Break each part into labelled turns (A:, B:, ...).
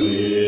A: Amen.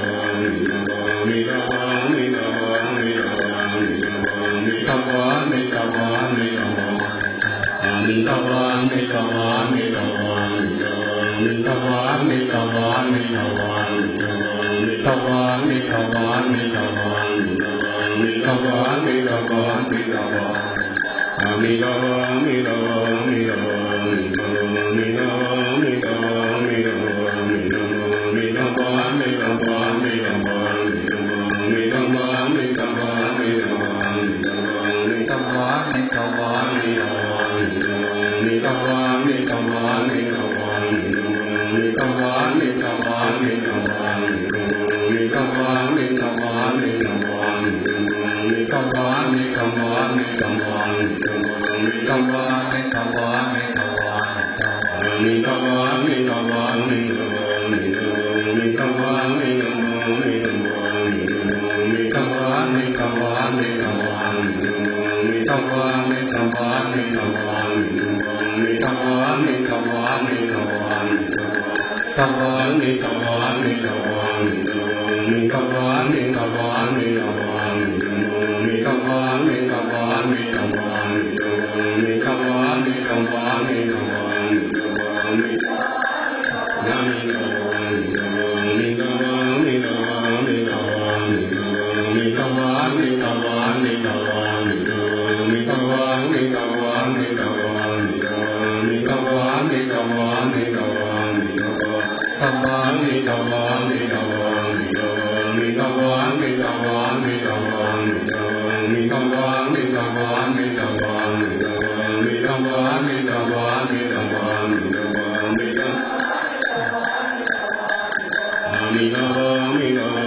A: วามิตวามิตวา
B: มิตวามิตวามิตวามิตวามิตวามิตวามิตวามิตวามิตวามิตวามิตวา America. Amina, Amina, Amina.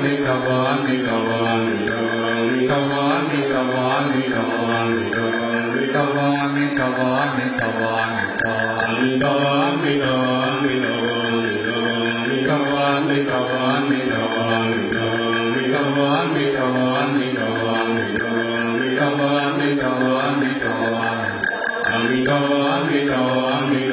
B: Amida, Amida, Amida,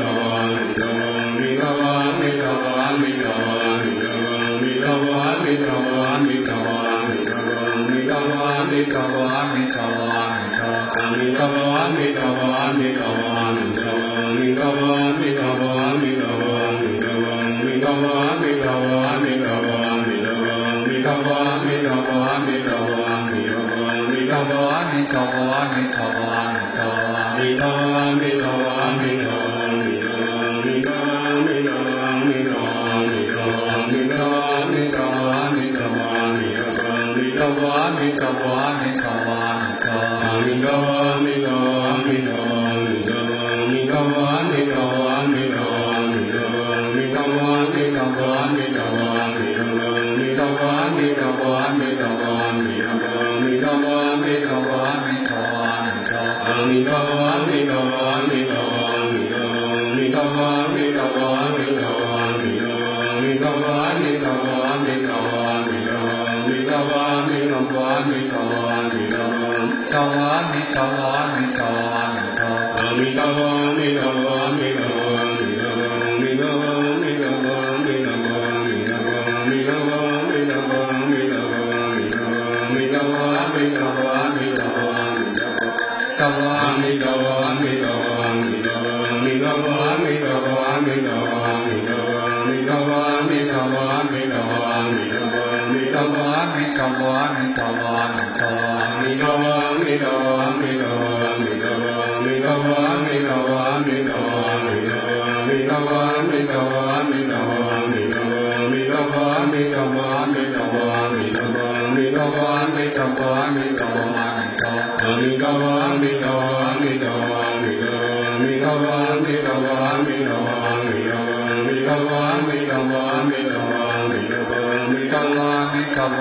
B: Amitabha,
A: Amitabha, Amitabha, Amitabha, Amitabha, Come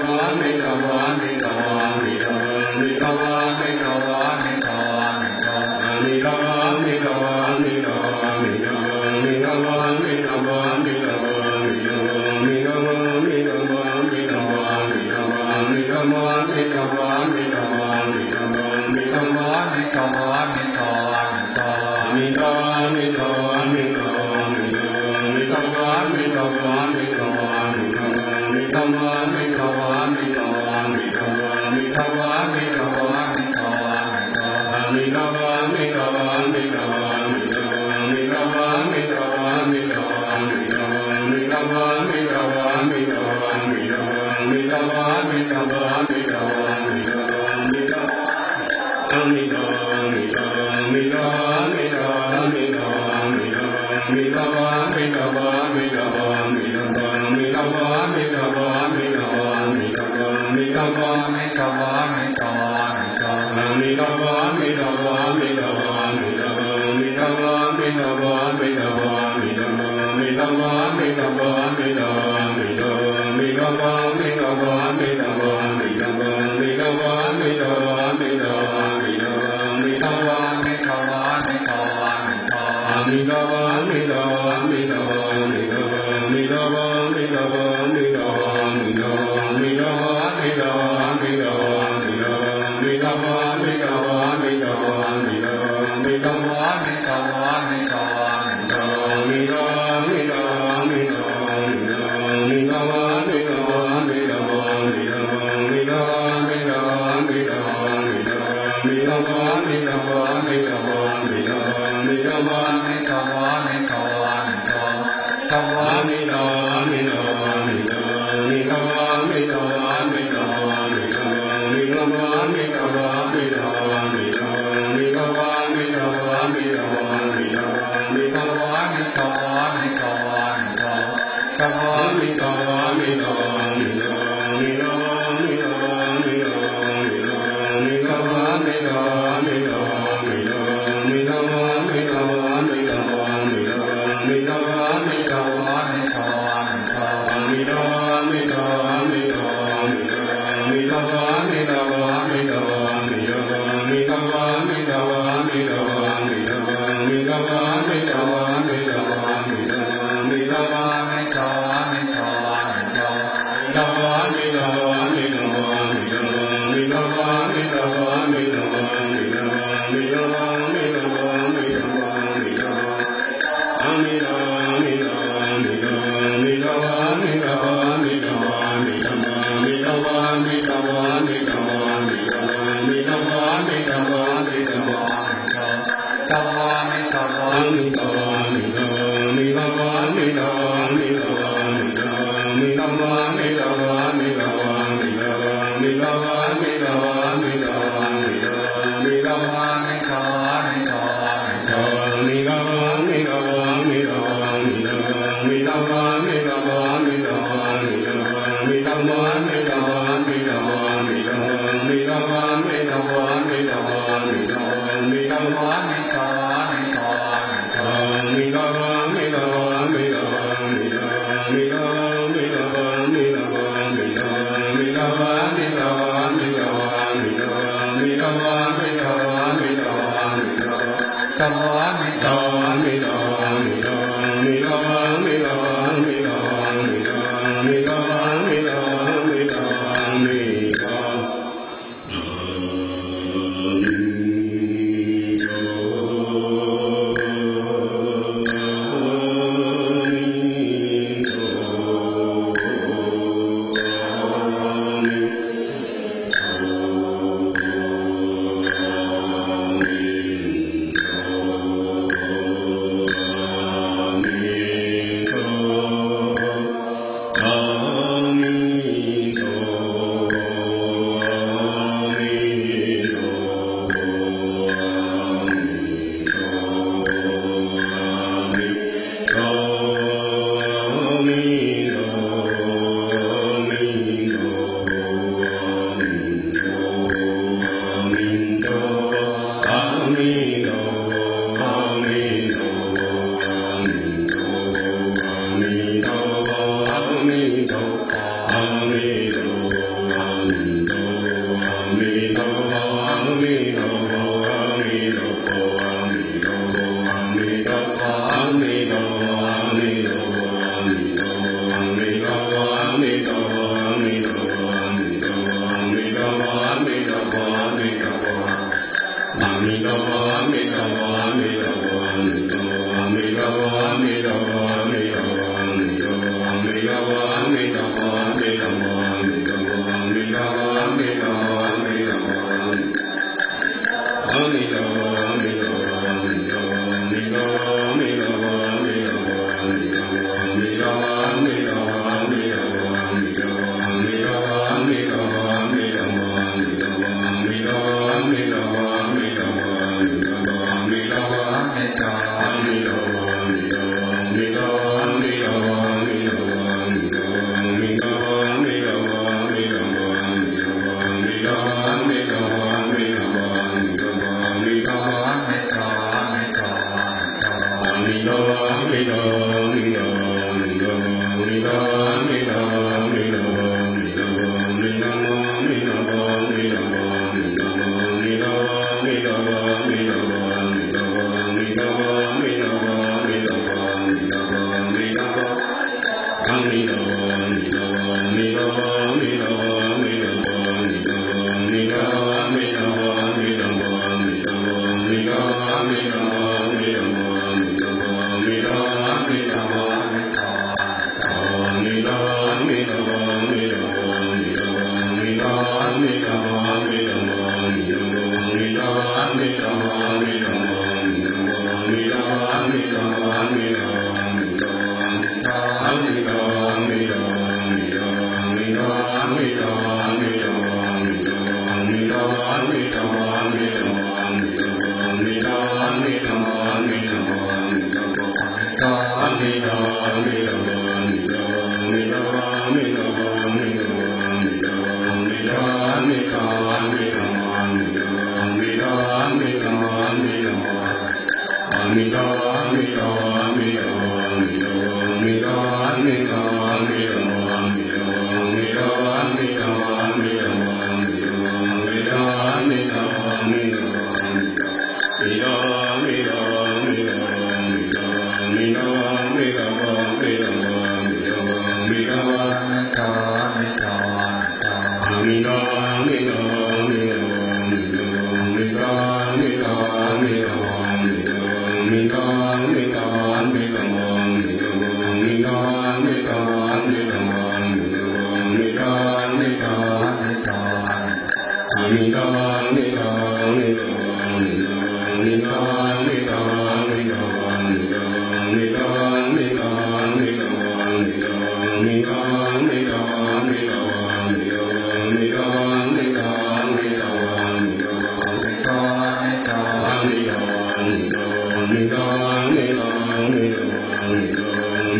A: on, come on. Rami, Rami, Rami, Rami.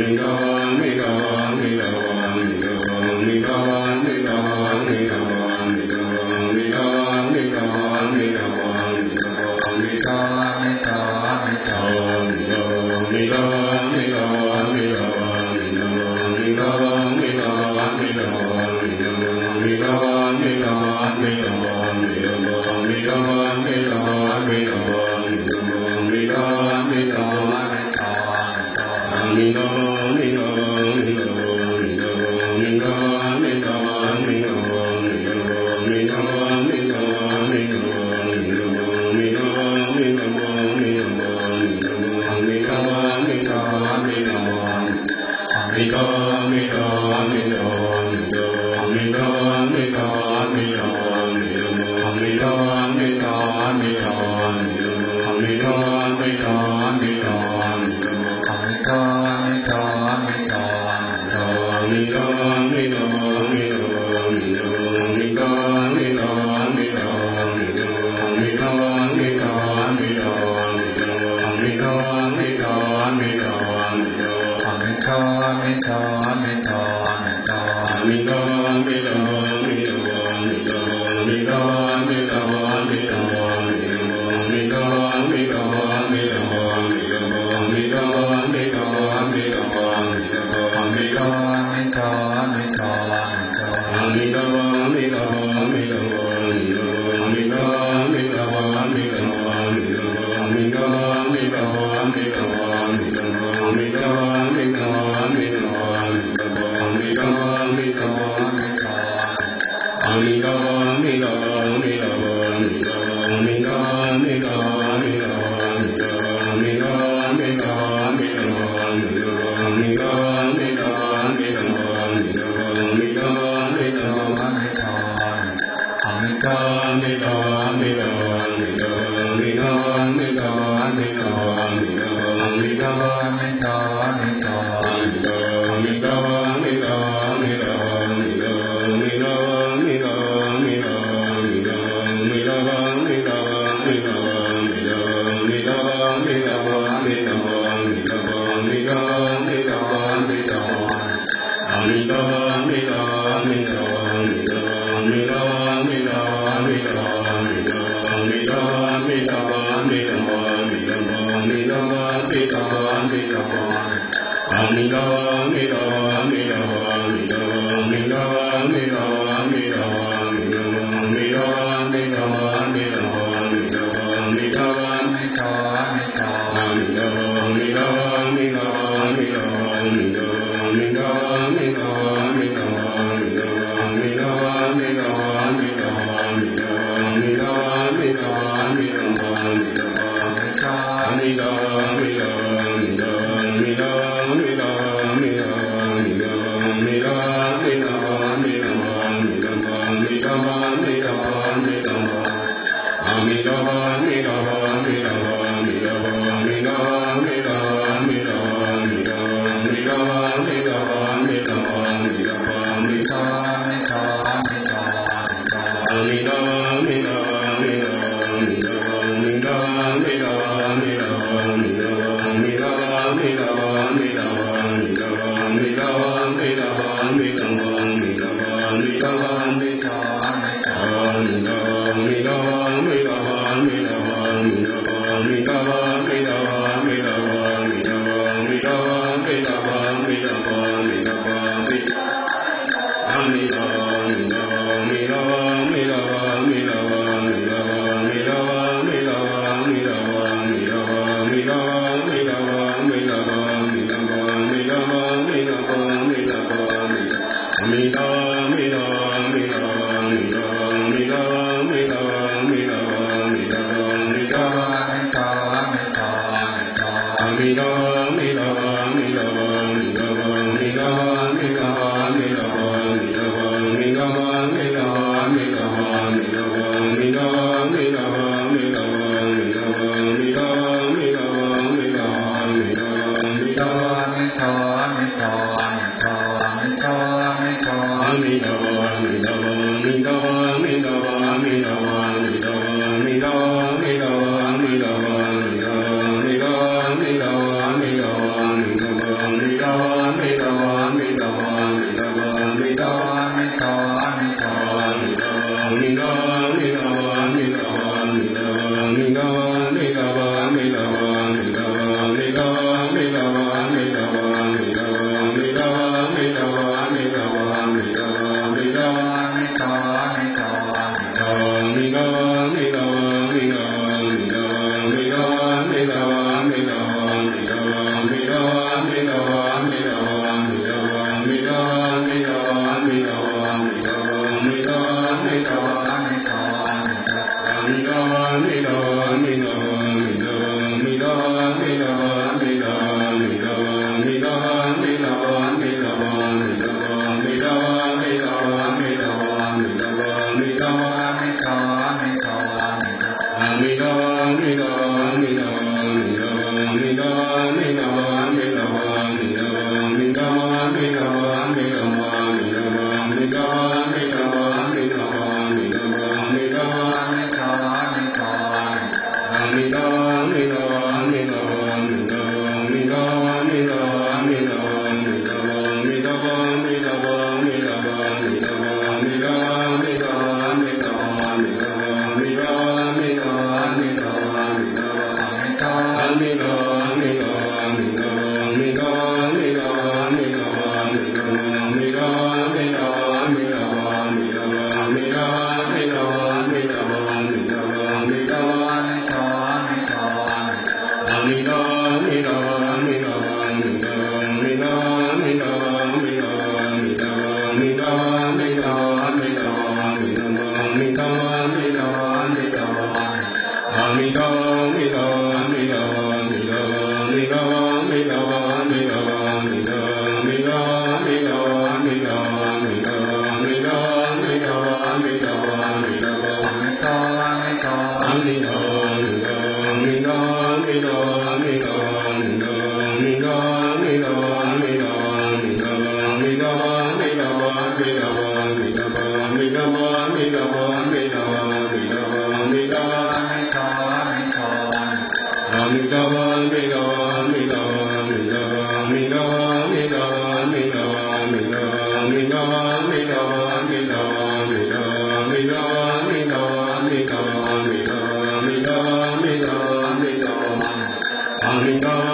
B: Amida, Amen. coming on.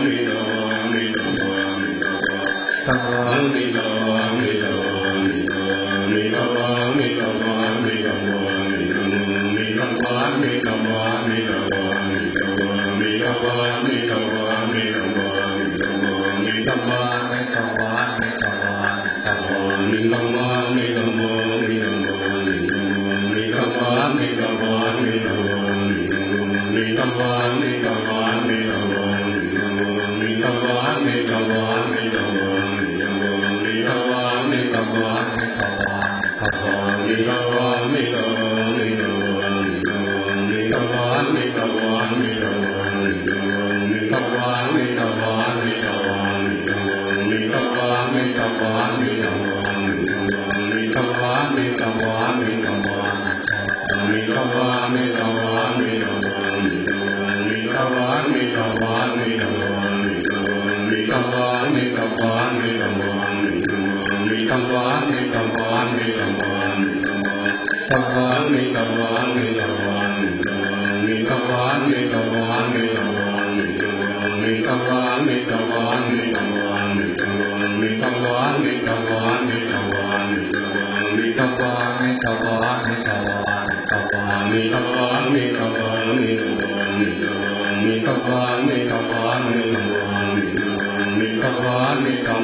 B: Amen. Amen. Amen.
A: Amen. Amen. Amen. Amen.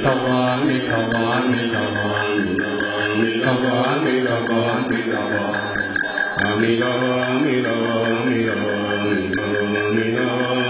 A: Nidavami Nidavami Nidavami Nidavami Nidavami Nidavami Nidavami Nidavami Nidavami Nidavami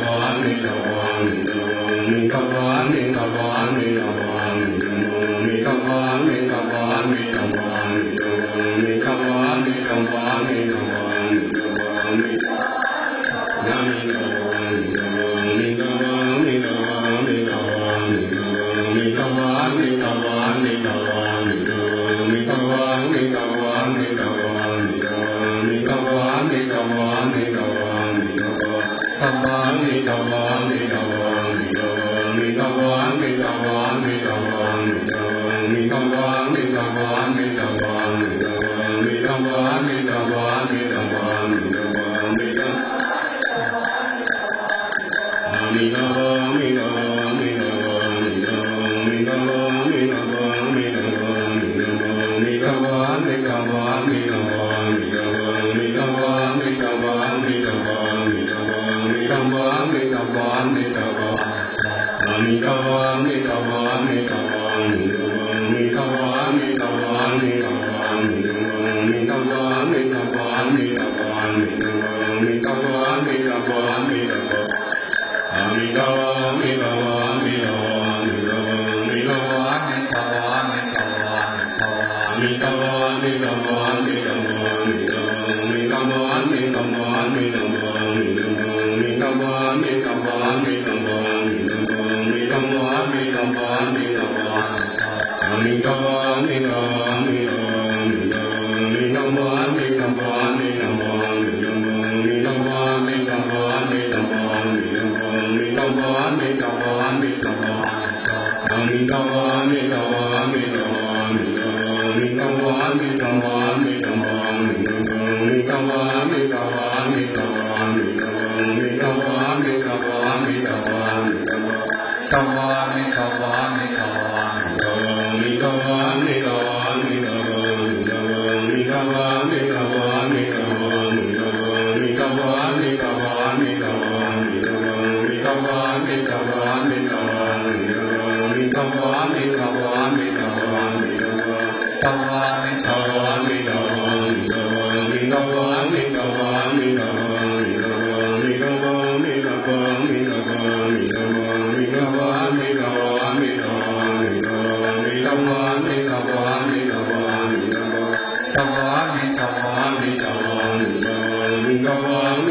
A: Govinda, Govinda,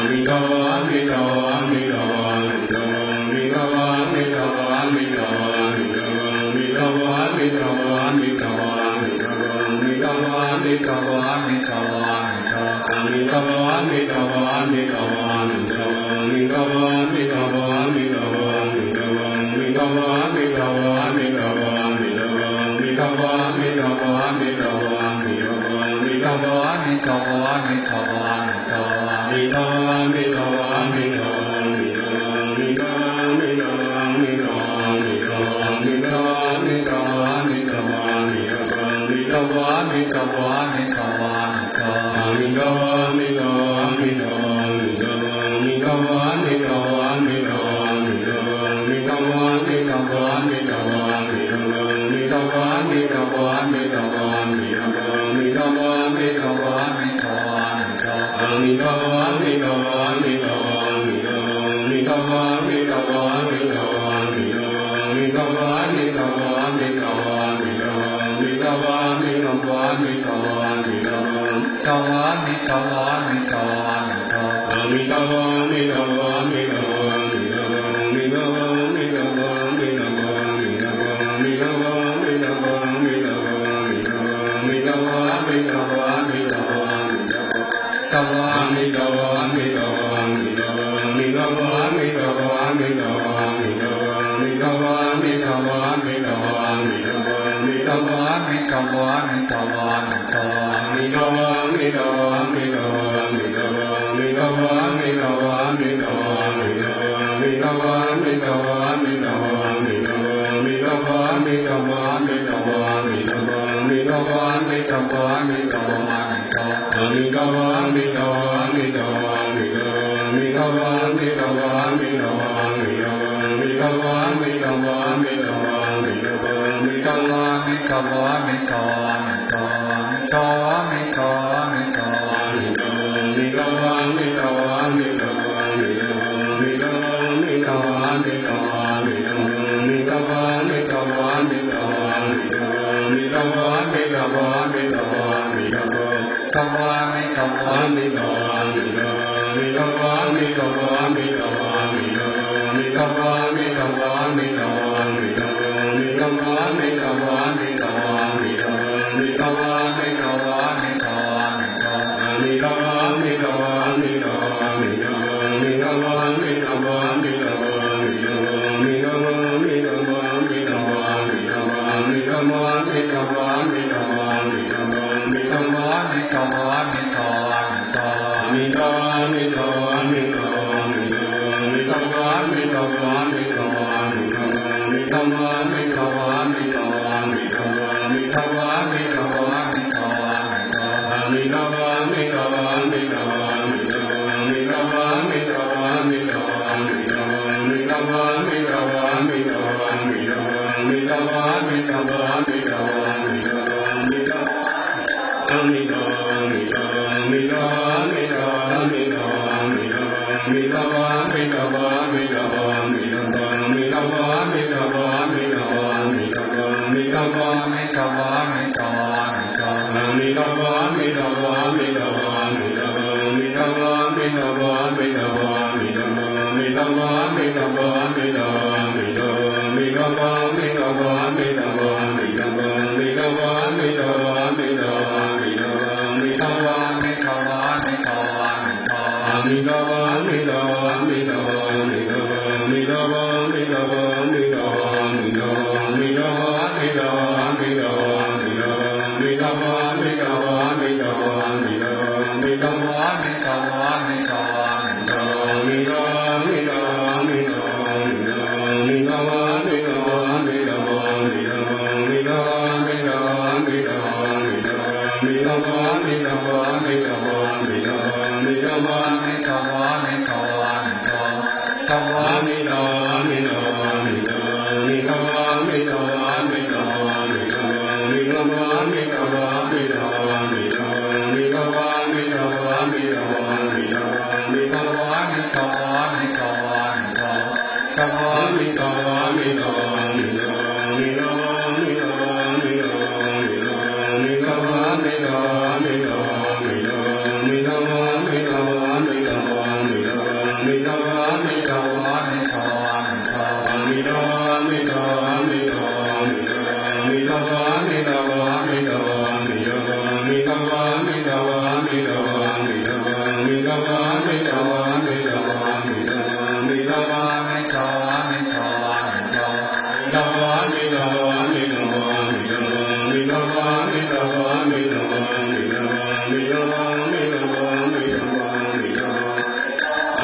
B: Amida, Amida, Amida, Amida, Amida, Amida, Amida, Amida, Amida, Amida, Amida, Amida,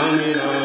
A: Amen.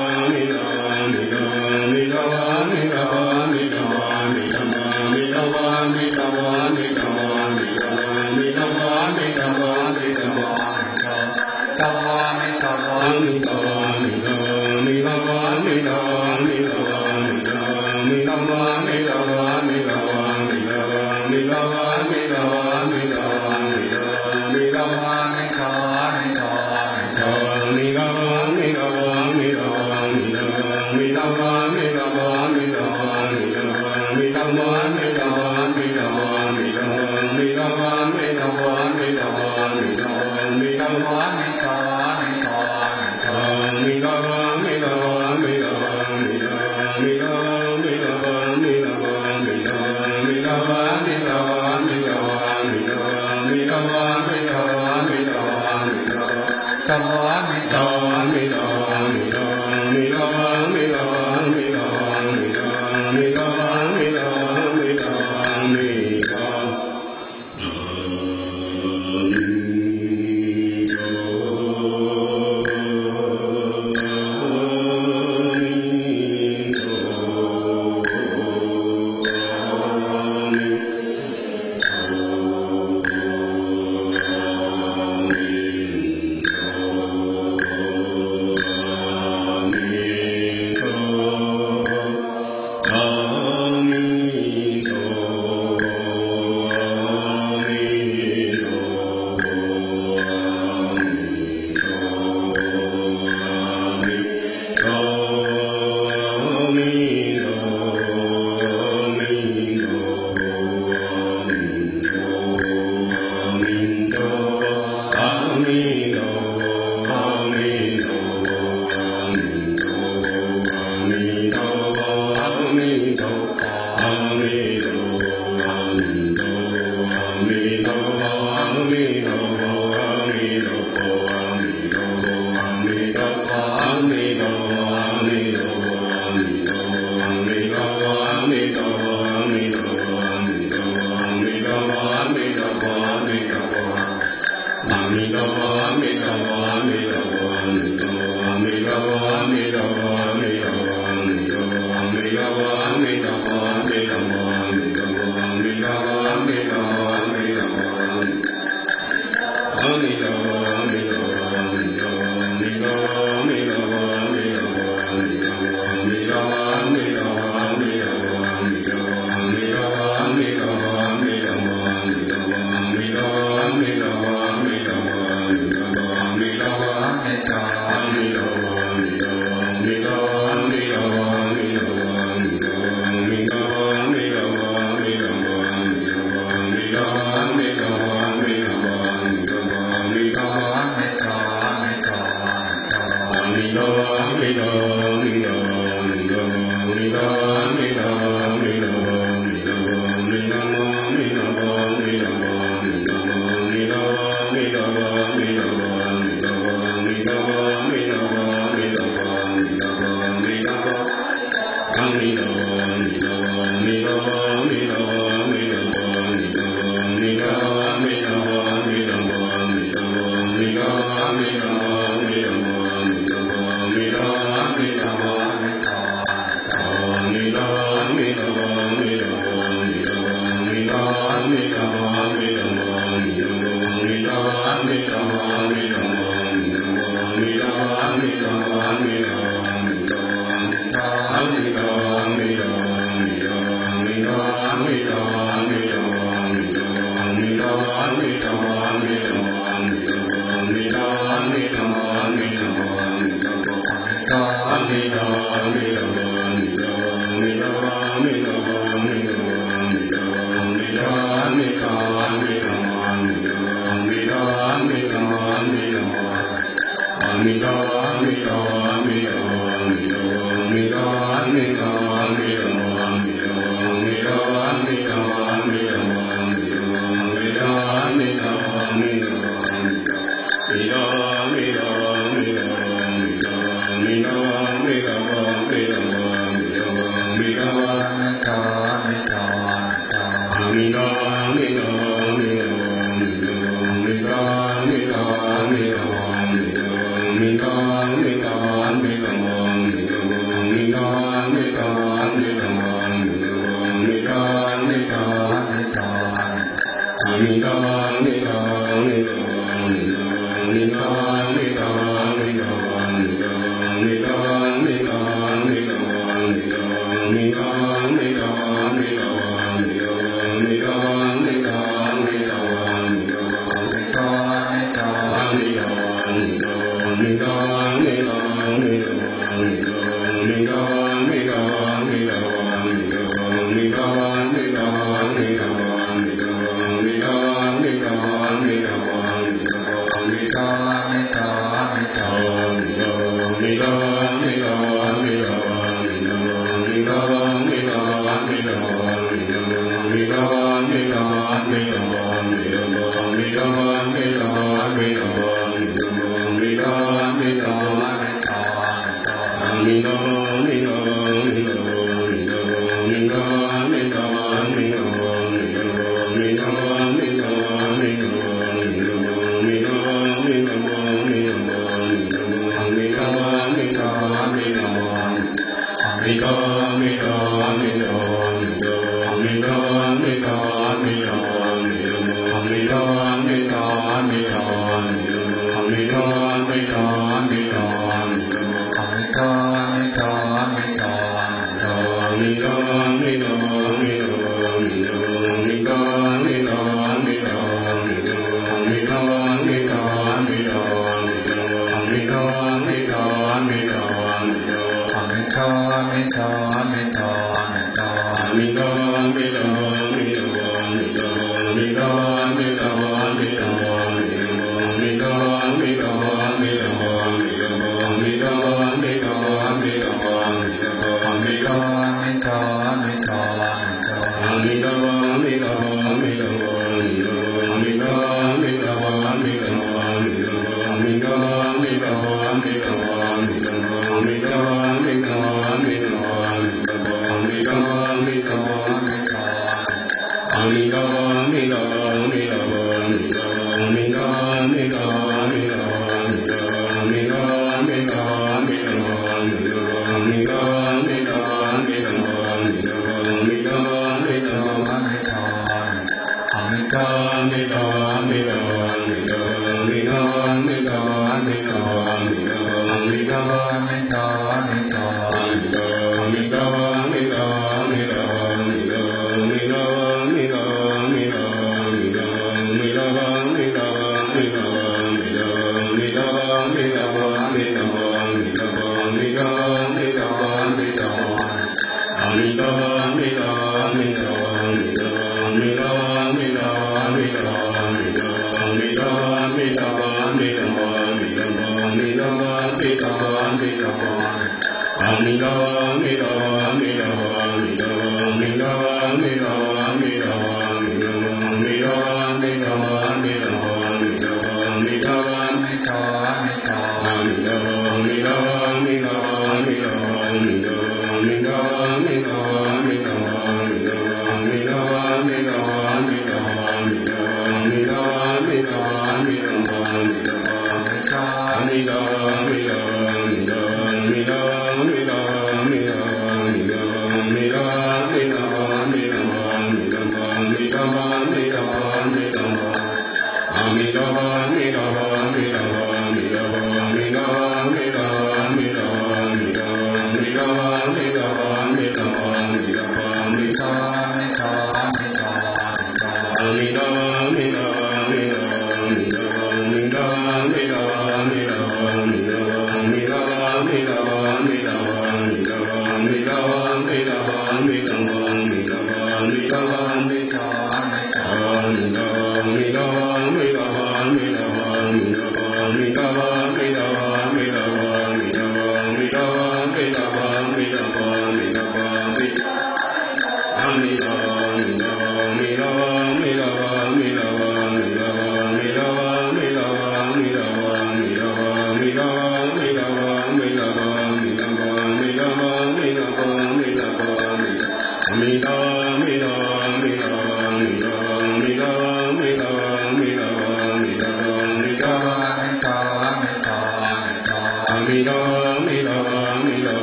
A: Amen.